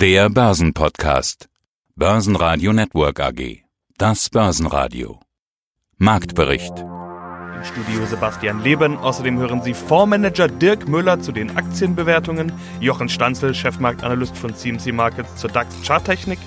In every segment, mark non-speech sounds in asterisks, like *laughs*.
Der Börsenpodcast. Börsenradio Network AG. Das Börsenradio. Marktbericht. Im Studio Sebastian Leben. Außerdem hören Sie Fondsmanager Dirk Müller zu den Aktienbewertungen, Jochen Stanzel, Chefmarktanalyst von CMC Markets zur DAX Charttechnik,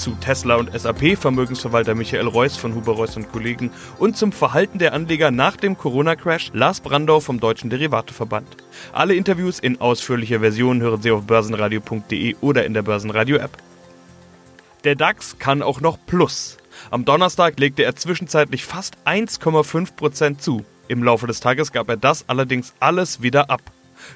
zu Tesla und SAP Vermögensverwalter Michael Reuss von Huber Reuss und Kollegen und zum Verhalten der Anleger nach dem Corona-Crash Lars Brandau vom Deutschen Derivateverband. Alle Interviews in ausführlicher Version hören Sie auf börsenradio.de oder in der Börsenradio-App. Der DAX kann auch noch Plus. Am Donnerstag legte er zwischenzeitlich fast 1,5% zu. Im Laufe des Tages gab er das allerdings alles wieder ab.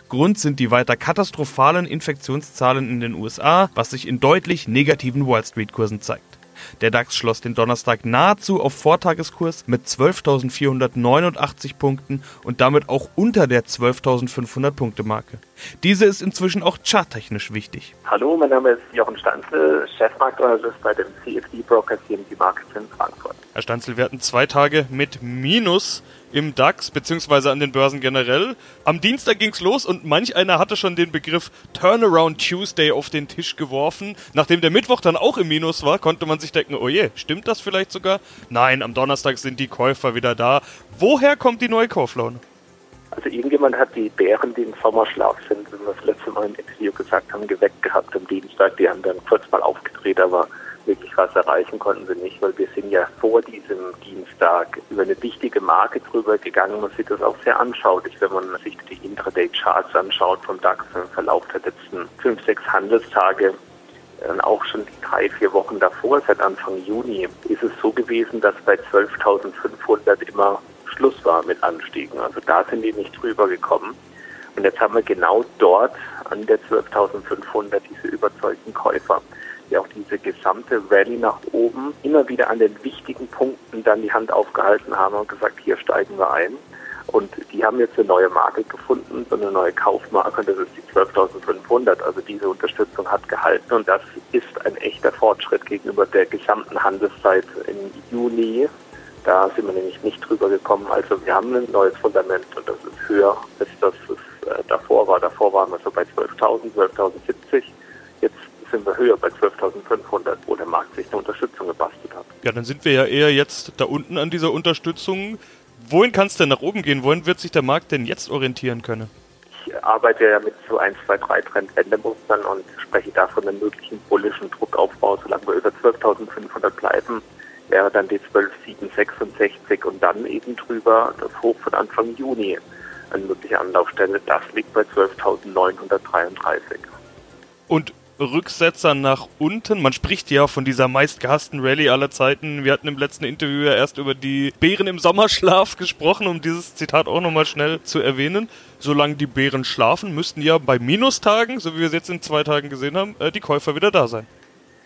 Grund sind die weiter katastrophalen Infektionszahlen in den USA, was sich in deutlich negativen Wall Street-Kursen zeigt. Der DAX schloss den Donnerstag nahezu auf Vortageskurs mit 12.489 Punkten und damit auch unter der 12.500 Punkte Marke. Diese ist inzwischen auch charttechnisch wichtig. Hallo, mein Name ist Jochen Stanzel, Chefmarktanalyst bei dem CFD-Broker CMD Markets in Frankfurt. Herr Stanzel, wir hatten zwei Tage mit Minus im DAX beziehungsweise an den Börsen generell. Am Dienstag ging's los und manch einer hatte schon den Begriff Turnaround Tuesday auf den Tisch geworfen. Nachdem der Mittwoch dann auch im Minus war, konnte man sich denken, oh je, stimmt das vielleicht sogar? Nein, am Donnerstag sind die Käufer wieder da. Woher kommt die neue Kauflaune? Also irgendjemand hat die Bären, die im Sommerschlaf sind, wie wir das letzte Mal im Interview gesagt haben, geweckt gehabt am Dienstag. Die haben dann kurz mal aufgedreht, aber wirklich was erreichen konnten sie nicht, weil wir sind ja vor diesem Dienstag über eine wichtige Marke drüber gegangen. Man sieht das auch sehr anschaulich, wenn man sich die Intraday-Charts anschaut vom DAX im Verlauf der letzten fünf, sechs Handelstage. Dann auch schon die drei, vier Wochen davor, seit Anfang Juni, ist es so gewesen, dass bei 12.500 immer Schluss war mit Anstiegen. Also da sind die nicht drüber gekommen. Und jetzt haben wir genau dort an der 12.500 diese überzeugten Käufer die auch diese gesamte Rallye nach oben immer wieder an den wichtigen Punkten dann die Hand aufgehalten haben und gesagt, hier steigen wir ein. Und die haben jetzt eine neue Marke gefunden, so eine neue Kaufmarke, und das ist die 12.500. Also diese Unterstützung hat gehalten und das ist ein echter Fortschritt gegenüber der gesamten Handelszeit im Juni. Da sind wir nämlich nicht drüber gekommen. Also wir haben ein neues Fundament und das ist höher, als das es äh, davor war. Davor waren wir so bei 12.000, 12.070 sind wir höher bei 12.500, wo der Markt sich eine Unterstützung gebastelt hat. Ja, dann sind wir ja eher jetzt da unten an dieser Unterstützung. Wohin kann es denn nach oben gehen? Wohin wird sich der Markt denn jetzt orientieren können? Ich arbeite ja mit so 1, 2, 3 Trendwendemustern und spreche da von einem möglichen bullischen Druckaufbau. Solange wir über 12.500 bleiben, wäre dann die 12.766 und dann eben drüber das Hoch von Anfang Juni eine mögliche Anlaufstelle. Das liegt bei 12.933. Und Rücksetzer nach unten. Man spricht ja von dieser meistgehassten Rallye aller Zeiten. Wir hatten im letzten Interview ja erst über die Bären im Sommerschlaf *laughs* gesprochen, um dieses Zitat auch nochmal schnell zu erwähnen. Solange die Bären schlafen, müssten ja bei Minustagen, so wie wir es jetzt in zwei Tagen gesehen haben, äh, die Käufer wieder da sein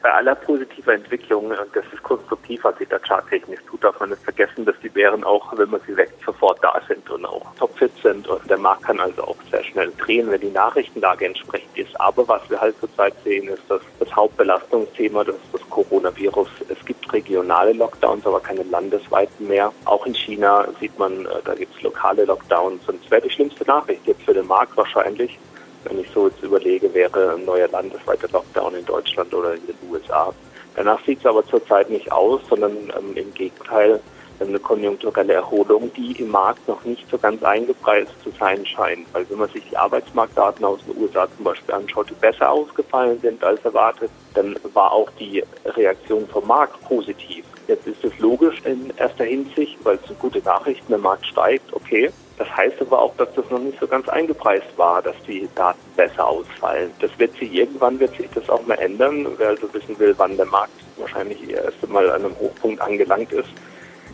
bei aller positiver Entwicklung, und das ist konstruktiv, was sich da charttechnisch tut, darf man nicht vergessen, dass die Bären auch, wenn man sie weckt, sofort da sind und auch topfit sind. Und der Markt kann also auch sehr schnell drehen, wenn die Nachrichtenlage entsprechend ist. Aber was wir halt zurzeit sehen, ist, dass das Hauptbelastungsthema, das ist das Coronavirus. Es gibt regionale Lockdowns, aber keine landesweiten mehr. Auch in China sieht man, äh, da gibt es lokale Lockdowns. Und es wäre die schlimmste Nachricht jetzt für den Markt wahrscheinlich, wenn ich so jetzt überlege, wäre ein neuer landesweiter Lockdown in Deutschland oder in den USA. Danach sieht es aber zurzeit nicht aus, sondern ähm, im Gegenteil eine konjunkturelle Erholung, die im Markt noch nicht so ganz eingepreist zu sein scheint. Weil wenn man sich die Arbeitsmarktdaten aus den USA zum Beispiel anschaut, die besser ausgefallen sind als erwartet, dann war auch die Reaktion vom Markt positiv. Jetzt ist es logisch in erster Hinsicht, weil es sind gute Nachrichten, der Markt steigt, okay. Das heißt aber auch, dass das noch nicht so ganz eingepreist war, dass die Daten besser ausfallen. Das wird sich irgendwann wird sich das auch mal ändern. Wer also wissen will, wann der Markt wahrscheinlich erst einmal an einem Hochpunkt angelangt ist,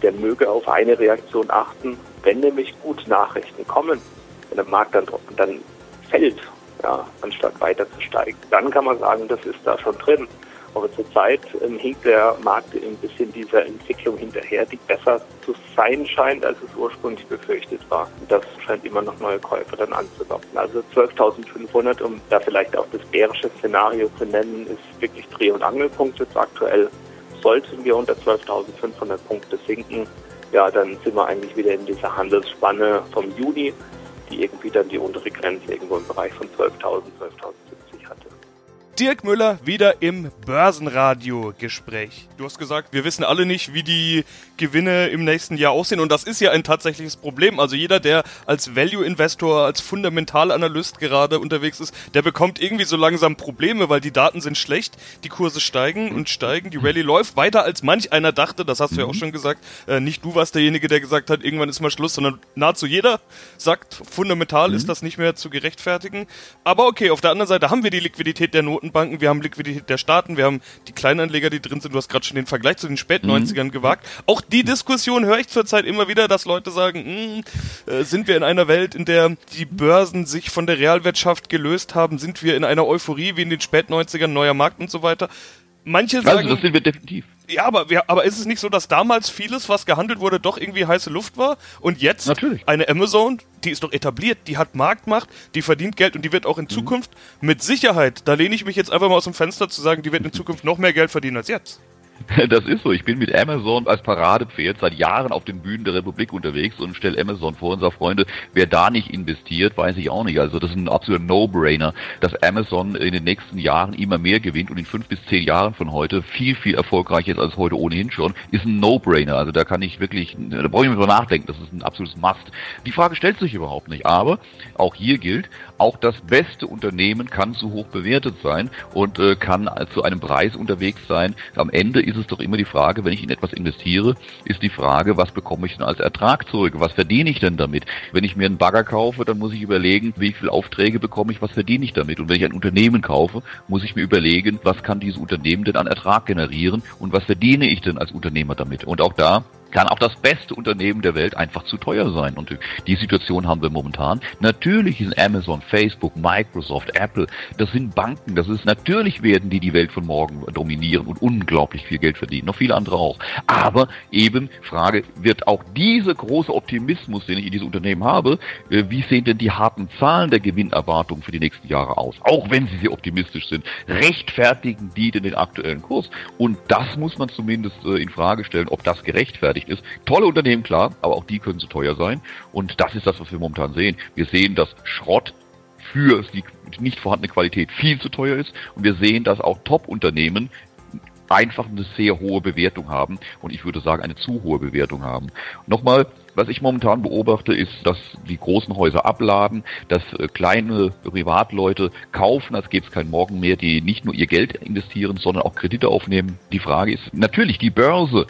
der möge auf eine Reaktion achten. Wenn nämlich gute Nachrichten kommen, wenn der Markt dann, dann fällt, ja, anstatt weiter zu steigen, dann kann man sagen, das ist da schon drin. Aber zurzeit ähm, hinkt der Markt ein bisschen dieser Entwicklung hinterher, die besser zu sein scheint, als es ursprünglich befürchtet war. Und das scheint immer noch neue Käufer dann anzulocken. Also 12.500, um da vielleicht auch das bärische Szenario zu nennen, ist wirklich Dreh- und Angelpunkt jetzt aktuell. Sollten wir unter 12.500 Punkte sinken, ja, dann sind wir eigentlich wieder in dieser Handelsspanne vom Juni, die irgendwie dann die untere Grenze irgendwo im Bereich von 12.000, 12.070 hatte. Dirk Müller wieder im Börsenradio-Gespräch. Du hast gesagt, wir wissen alle nicht, wie die Gewinne im nächsten Jahr aussehen und das ist ja ein tatsächliches Problem. Also jeder, der als Value-Investor, als Fundamentalanalyst gerade unterwegs ist, der bekommt irgendwie so langsam Probleme, weil die Daten sind schlecht, die Kurse steigen und steigen, die Rallye läuft weiter als manch einer dachte, das hast du ja auch schon gesagt. Äh, nicht du warst derjenige, der gesagt hat, irgendwann ist mal Schluss, sondern nahezu jeder sagt, fundamental mhm. ist das nicht mehr zu gerechtfertigen. Aber okay, auf der anderen Seite haben wir die Liquidität der Notenbanken, wir haben Liquidität der Staaten, wir haben die Kleinanleger, die drin sind. Du hast gerade schon den Vergleich zu den späten mhm. 90ern gewagt. Auch die Diskussion höre ich zurzeit immer wieder, dass Leute sagen, mh, hm, äh, sind wir in einer Welt, in der die Börsen sich von der Realwirtschaft gelöst haben? Sind wir in einer Euphorie wie in den späten 90ern, neuer Markt und so weiter? Manche sagen. Also, das sind wir definitiv. Ja, aber, wir, aber ist es nicht so, dass damals vieles, was gehandelt wurde, doch irgendwie heiße Luft war? Und jetzt Natürlich. eine Amazon, die ist doch etabliert, die hat Marktmacht, die verdient Geld und die wird auch in mhm. Zukunft mit Sicherheit, da lehne ich mich jetzt einfach mal aus dem Fenster zu sagen, die wird in Zukunft noch mehr Geld verdienen als jetzt. *laughs* Das ist so. Ich bin mit Amazon als Paradepferd seit Jahren auf den Bühnen der Republik unterwegs und stelle Amazon vor Unser Freunde, wer da nicht investiert, weiß ich auch nicht. Also das ist ein absoluter No-Brainer, dass Amazon in den nächsten Jahren immer mehr gewinnt und in fünf bis zehn Jahren von heute viel, viel erfolgreicher ist als heute ohnehin schon, ist ein No-Brainer. Also da kann ich wirklich, da brauche ich nicht drüber nachdenken. Das ist ein absolutes Must. Die Frage stellt sich überhaupt nicht. Aber auch hier gilt, auch das beste Unternehmen kann zu hoch bewertet sein und äh, kann zu einem Preis unterwegs sein. Am Ende ist es doch immer die Frage, wenn ich in etwas investiere, ist die Frage, was bekomme ich denn als Ertrag zurück? Was verdiene ich denn damit? Wenn ich mir einen Bagger kaufe, dann muss ich überlegen, wie viele Aufträge bekomme ich, was verdiene ich damit? Und wenn ich ein Unternehmen kaufe, muss ich mir überlegen, was kann dieses Unternehmen denn an Ertrag generieren und was verdiene ich denn als Unternehmer damit? Und auch da kann auch das beste Unternehmen der Welt einfach zu teuer sein. Und die Situation haben wir momentan. Natürlich ist Amazon, Facebook, Microsoft, Apple, das sind Banken, das ist natürlich werden die die Welt von morgen dominieren und unglaublich viel Geld verdienen. Noch viele andere auch. Aber eben Frage, wird auch dieser große Optimismus, den ich in diesem Unternehmen habe, äh, wie sehen denn die harten Zahlen der Gewinnerwartung für die nächsten Jahre aus? Auch wenn sie sehr optimistisch sind, rechtfertigen die denn den aktuellen Kurs? Und das muss man zumindest äh, in Frage stellen, ob das gerechtfertigt berechtigt ist. Tolle Unternehmen, klar, aber auch die können zu teuer sein. Und das ist das, was wir momentan sehen. Wir sehen, dass Schrott für die nicht vorhandene Qualität viel zu teuer ist. Und wir sehen, dass auch Top-Unternehmen einfach eine sehr hohe Bewertung haben und ich würde sagen eine zu hohe Bewertung haben. Nochmal, was ich momentan beobachte, ist, dass die großen Häuser abladen, dass äh, kleine Privatleute kaufen, als gäbe es keinen Morgen mehr, die nicht nur ihr Geld investieren, sondern auch Kredite aufnehmen. Die Frage ist natürlich, die Börse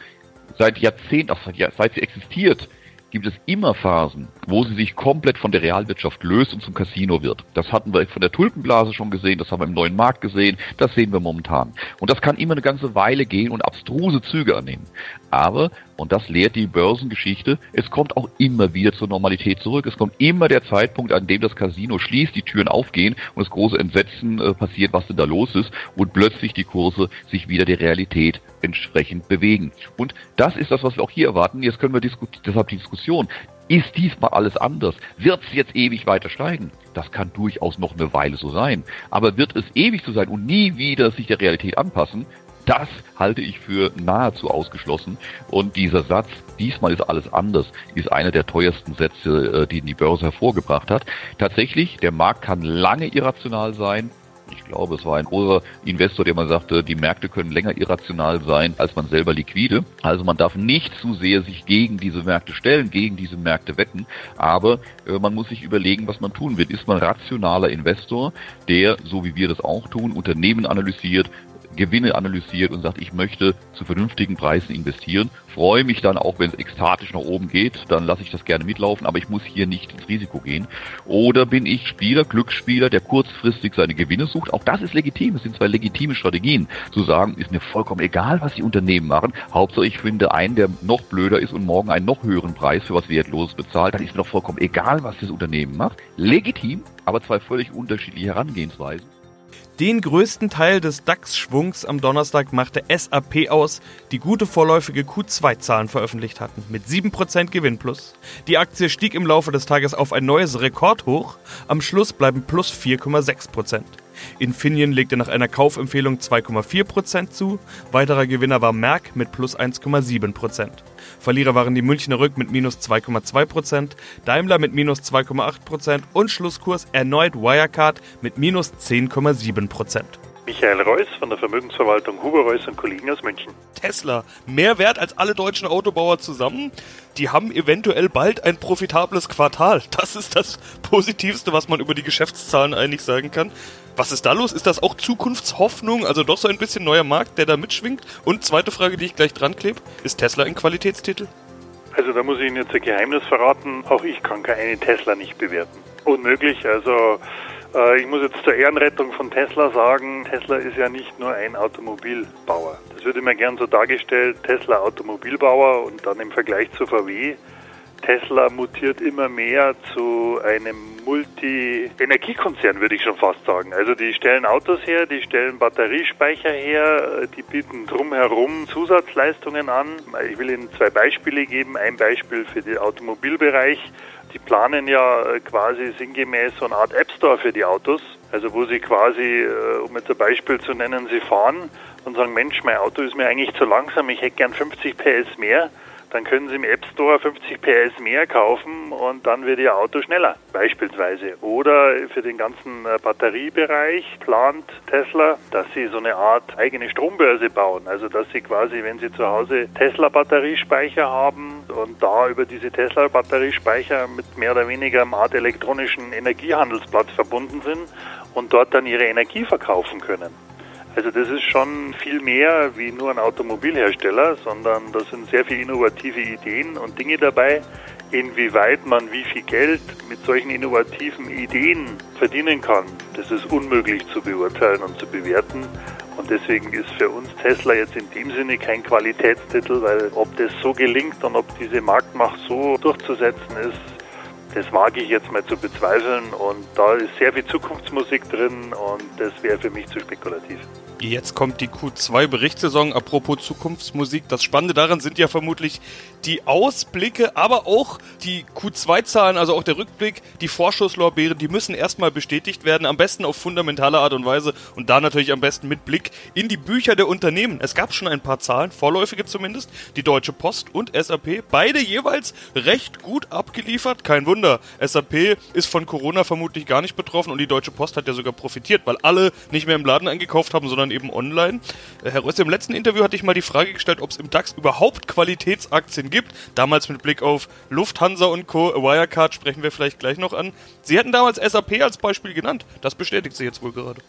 seit Jahrzehnten, auch seit, sie existiert, gibt es immer Phasen, wo sie sich komplett von der Realwirtschaft löst und zum Casino wird. Das hatten wir von der Tulpenblase schon gesehen, das haben wir im neuen Markt gesehen, das sehen wir momentan. Und das kann immer eine ganze Weile gehen und abstruse Züge annehmen. Aber, und das lehrt die Börsengeschichte, es kommt auch immer wieder zur Normalität zurück. Es kommt immer der Zeitpunkt, an dem das Casino schließt, die Türen aufgehen und das große Entsetzen äh, passiert, was denn da los ist und plötzlich die Kurse sich wieder der Realität entsprechend bewegen. Und das ist das, was wir auch hier erwarten. Jetzt können wir diskutieren, deshalb die Diskussion. Ist diesmal alles anders? Wird es jetzt ewig weiter steigen? Das kann durchaus noch eine Weile so sein. Aber wird es ewig so sein und nie wieder sich der Realität anpassen? Das halte ich für nahezu ausgeschlossen. Und dieser Satz, diesmal ist alles anders, ist einer der teuersten Sätze, äh, die die Börse hervorgebracht hat. Tatsächlich, der Markt kann lange irrational sein, ich glaube, es war ein großer Investor, der mal sagte, die Märkte können länger irrational sein als man selber liquide. Also man darf nicht zu sehr sich gegen diese Märkte stellen, gegen diese Märkte wetten. Aber äh, man muss sich überlegen, was man tun wird. Ist man rationaler Investor, der, so wie wir das auch tun, Unternehmen analysiert, Gewinne analysiert und sagt, ich möchte zu vernünftigen Preisen investieren, freue mich dann auch, wenn es ekstatisch nach oben geht, dann lasse ich das gerne mitlaufen, aber ich muss hier nicht ins Risiko gehen. Oder bin ich Spieler, Glücksspieler, der kurzfristig seine Gewinne sucht? Auch das ist legitim. Es sind zwei legitime Strategien. Zu sagen, ist mir vollkommen egal, was die Unternehmen machen. Hauptsache ich finde einen, der noch blöder ist und morgen einen noch höheren Preis für was Wertloses bezahlt. Dann ist mir doch vollkommen egal, was das Unternehmen macht. Legitim, aber zwei völlig unterschiedliche Herangehensweisen. Den größten Teil des DAX-Schwungs am Donnerstag machte SAP aus, die gute vorläufige Q2-Zahlen veröffentlicht hatten, mit 7% Gewinnplus. Die Aktie stieg im Laufe des Tages auf ein neues Rekordhoch, am Schluss bleiben plus 4,6%. Infineon legte nach einer Kaufempfehlung 2,4% zu, weiterer Gewinner war Merck mit plus 1,7%. Verlierer waren die Münchner Rück mit minus 2,2%, Daimler mit minus 2,8% und Schlusskurs erneut Wirecard mit minus 10,7%. Michael Reuss von der Vermögensverwaltung Huber Reuss und Kollegen aus München. Tesla, mehr wert als alle deutschen Autobauer zusammen. Die haben eventuell bald ein profitables Quartal. Das ist das Positivste, was man über die Geschäftszahlen eigentlich sagen kann. Was ist da los? Ist das auch Zukunftshoffnung? Also doch so ein bisschen neuer Markt, der da mitschwingt? Und zweite Frage, die ich gleich dran klebe. Ist Tesla ein Qualitätstitel? Also da muss ich Ihnen jetzt ein Geheimnis verraten. Auch ich kann keine Tesla nicht bewerten. Unmöglich. Also äh, ich muss jetzt zur Ehrenrettung von Tesla sagen, Tesla ist ja nicht nur ein Automobilbauer. Das wird immer gern so dargestellt, Tesla Automobilbauer und dann im Vergleich zu VW. Tesla mutiert immer mehr zu einem Multi-Energiekonzern, würde ich schon fast sagen. Also die stellen Autos her, die stellen Batteriespeicher her, die bieten drumherum Zusatzleistungen an. Ich will Ihnen zwei Beispiele geben. Ein Beispiel für den Automobilbereich. Die planen ja quasi sinngemäß so eine Art App Store für die Autos. Also wo sie quasi, äh, um jetzt ein Beispiel zu nennen, sie fahren und sagen, Mensch, mein Auto ist mir eigentlich zu langsam, ich hätte gern 50 PS mehr dann können Sie im App Store 50 PS mehr kaufen und dann wird Ihr Auto schneller, beispielsweise. Oder für den ganzen äh, Batteriebereich plant Tesla, dass Sie so eine Art eigene Strombörse bauen. Also, dass Sie quasi, wenn Sie zu Hause Tesla-Batteriespeicher haben und da über diese Tesla-Batteriespeicher mit mehr oder weniger einem Art elektronischen Energiehandelsplatz verbunden sind und dort dann Ihre Energie verkaufen können. Also das ist schon viel mehr wie nur ein Automobilhersteller, sondern da sind sehr viele innovative Ideen und Dinge dabei. Inwieweit man wie viel Geld mit solchen innovativen Ideen verdienen kann, das ist unmöglich zu beurteilen und zu bewerten. Und deswegen ist für uns Tesla jetzt in dem Sinne kein Qualitätstitel, weil ob das so gelingt und ob diese Marktmacht so durchzusetzen ist, das wage ich jetzt mal zu bezweifeln. Und da ist sehr viel Zukunftsmusik drin und das wäre für mich zu spekulativ. Jetzt kommt die Q2-Berichtssaison. Apropos Zukunftsmusik. Das Spannende daran sind ja vermutlich die Ausblicke, aber auch die Q2-Zahlen, also auch der Rückblick, die Vorschusslorbeeren, die müssen erstmal bestätigt werden. Am besten auf fundamentale Art und Weise und da natürlich am besten mit Blick in die Bücher der Unternehmen. Es gab schon ein paar Zahlen, vorläufige zumindest. Die Deutsche Post und SAP, beide jeweils recht gut abgeliefert. Kein Wunder. SAP ist von Corona vermutlich gar nicht betroffen und die Deutsche Post hat ja sogar profitiert, weil alle nicht mehr im Laden eingekauft haben, sondern eben online. Äh, Herr Rösse, im letzten Interview hatte ich mal die Frage gestellt, ob es im DAX überhaupt Qualitätsaktien gibt. Damals mit Blick auf Lufthansa und Co. Wirecard sprechen wir vielleicht gleich noch an. Sie hätten damals SAP als Beispiel genannt. Das bestätigt Sie jetzt wohl gerade.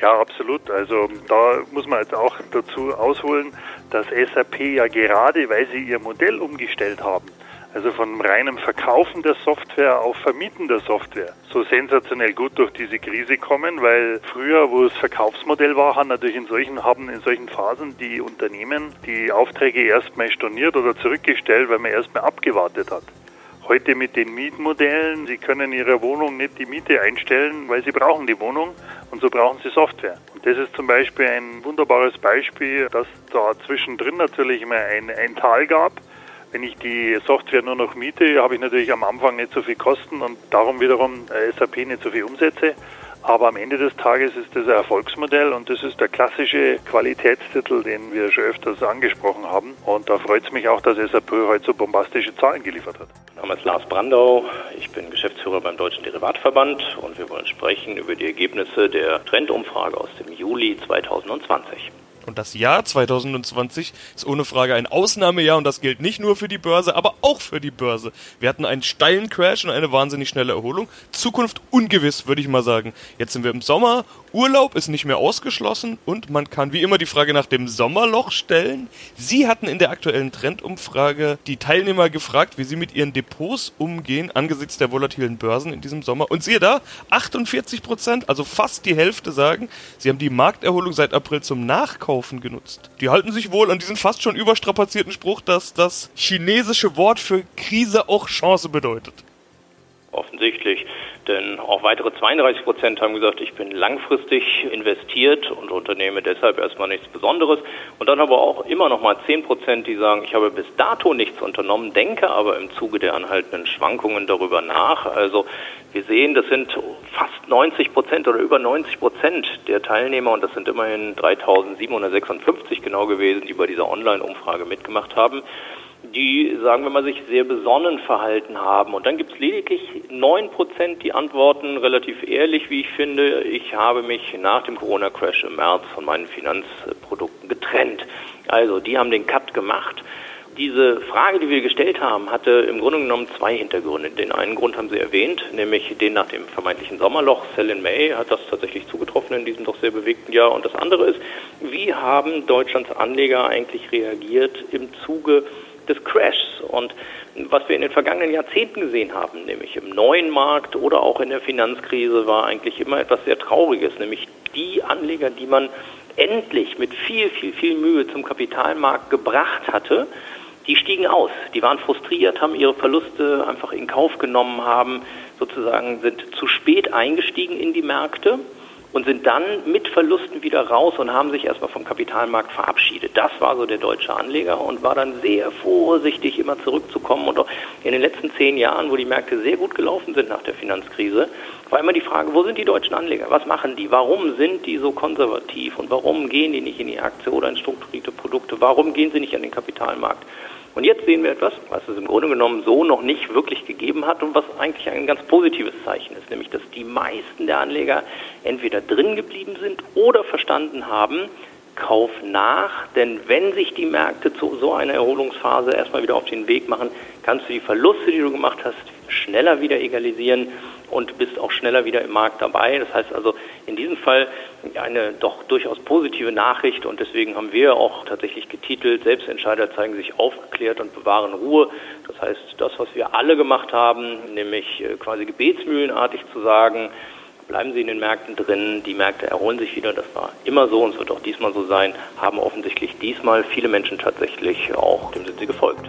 Ja, absolut. Also da muss man jetzt auch dazu ausholen, dass SAP ja gerade, weil sie ihr Modell umgestellt haben, also von reinem Verkaufen der Software auf Vermieten der Software, so sensationell gut durch diese Krise kommen, weil früher, wo es Verkaufsmodell war, haben natürlich in solchen, haben in solchen Phasen die Unternehmen die Aufträge erstmal storniert oder zurückgestellt, weil man erstmal abgewartet hat. Heute mit den Mietmodellen, Sie können Ihre Wohnung nicht die Miete einstellen, weil Sie brauchen die Wohnung und so brauchen Sie Software. Und das ist zum Beispiel ein wunderbares Beispiel, dass da zwischendrin natürlich immer ein, ein Tal gab, wenn ich die Software nur noch miete, habe ich natürlich am Anfang nicht so viel Kosten und darum wiederum äh, SAP nicht so viel Umsätze. Aber am Ende des Tages ist das ein Erfolgsmodell und das ist der klassische Qualitätstitel, den wir schon öfters angesprochen haben. Und da freut es mich auch, dass SAP heute so bombastische Zahlen geliefert hat. Mein Name ist Lars Brandau, ich bin Geschäftsführer beim Deutschen Derivatverband und wir wollen sprechen über die Ergebnisse der Trendumfrage aus dem Juli 2020. Und das Jahr 2020 ist ohne Frage ein Ausnahmejahr und das gilt nicht nur für die Börse, aber auch für die Börse. Wir hatten einen steilen Crash und eine wahnsinnig schnelle Erholung. Zukunft ungewiss, würde ich mal sagen. Jetzt sind wir im Sommer, Urlaub ist nicht mehr ausgeschlossen und man kann wie immer die Frage nach dem Sommerloch stellen. Sie hatten in der aktuellen Trendumfrage die Teilnehmer gefragt, wie sie mit ihren Depots umgehen angesichts der volatilen Börsen in diesem Sommer. Und siehe da, 48 Prozent, also fast die Hälfte sagen, sie haben die Markterholung seit April zum Nachkauf Einkaufen genutzt. Die halten sich wohl an diesen fast schon überstrapazierten Spruch, dass das chinesische Wort für Krise auch Chance bedeutet. Offensichtlich. Denn auch weitere 32 Prozent haben gesagt, ich bin langfristig investiert und unternehme deshalb erstmal nichts Besonderes. Und dann aber auch immer noch mal 10 Prozent, die sagen, ich habe bis dato nichts unternommen, denke aber im Zuge der anhaltenden Schwankungen darüber nach. Also Wir sehen, das sind fast 90 Prozent oder über 90 Prozent der Teilnehmer, und das sind immerhin 3756 genau gewesen, die bei dieser Online-Umfrage mitgemacht haben, die, sagen wir mal, sich sehr besonnen verhalten haben. Und dann gibt es lediglich 9 Prozent, die antworten relativ ehrlich, wie ich finde. Ich habe mich nach dem Corona-Crash im März von meinen Finanzprodukten getrennt. Also, die haben den Cut gemacht. Diese Frage, die wir gestellt haben, hatte im Grunde genommen zwei Hintergründe. Den einen Grund haben Sie erwähnt, nämlich den nach dem vermeintlichen Sommerloch. Sell in May hat das tatsächlich zugetroffen in diesem doch sehr bewegten Jahr. Und das andere ist, wie haben Deutschlands Anleger eigentlich reagiert im Zuge des Crashs? Und was wir in den vergangenen Jahrzehnten gesehen haben, nämlich im neuen Markt oder auch in der Finanzkrise, war eigentlich immer etwas sehr Trauriges, nämlich die Anleger, die man endlich mit viel, viel, viel Mühe zum Kapitalmarkt gebracht hatte, die stiegen aus. Die waren frustriert, haben ihre Verluste einfach in Kauf genommen, haben sozusagen sind zu spät eingestiegen in die Märkte und sind dann mit Verlusten wieder raus und haben sich erstmal vom Kapitalmarkt verabschiedet. Das war so der deutsche Anleger und war dann sehr vorsichtig, immer zurückzukommen. Und in den letzten zehn Jahren, wo die Märkte sehr gut gelaufen sind nach der Finanzkrise, war immer die Frage, wo sind die deutschen Anleger? Was machen die? Warum sind die so konservativ? Und warum gehen die nicht in die Aktie oder in strukturierte Produkte? Warum gehen sie nicht an den Kapitalmarkt? Und jetzt sehen wir etwas, was es im Grunde genommen so noch nicht wirklich gegeben hat und was eigentlich ein ganz positives Zeichen ist, nämlich dass die meisten der Anleger entweder drin geblieben sind oder verstanden haben, Kauf nach, denn wenn sich die Märkte zu so einer Erholungsphase erstmal wieder auf den Weg machen, kannst du die Verluste, die du gemacht hast, schneller wieder egalisieren und bist auch schneller wieder im Markt dabei. Das heißt also in diesem Fall eine doch durchaus positive Nachricht und deswegen haben wir auch tatsächlich getitelt, Selbstentscheider zeigen sich aufgeklärt und bewahren Ruhe. Das heißt, das, was wir alle gemacht haben, nämlich äh, quasi gebetsmühlenartig zu sagen, bleiben Sie in den Märkten drin, die Märkte erholen sich wieder, das war immer so und es wird auch diesmal so sein, haben offensichtlich diesmal viele Menschen tatsächlich auch, dem sind sie gefolgt.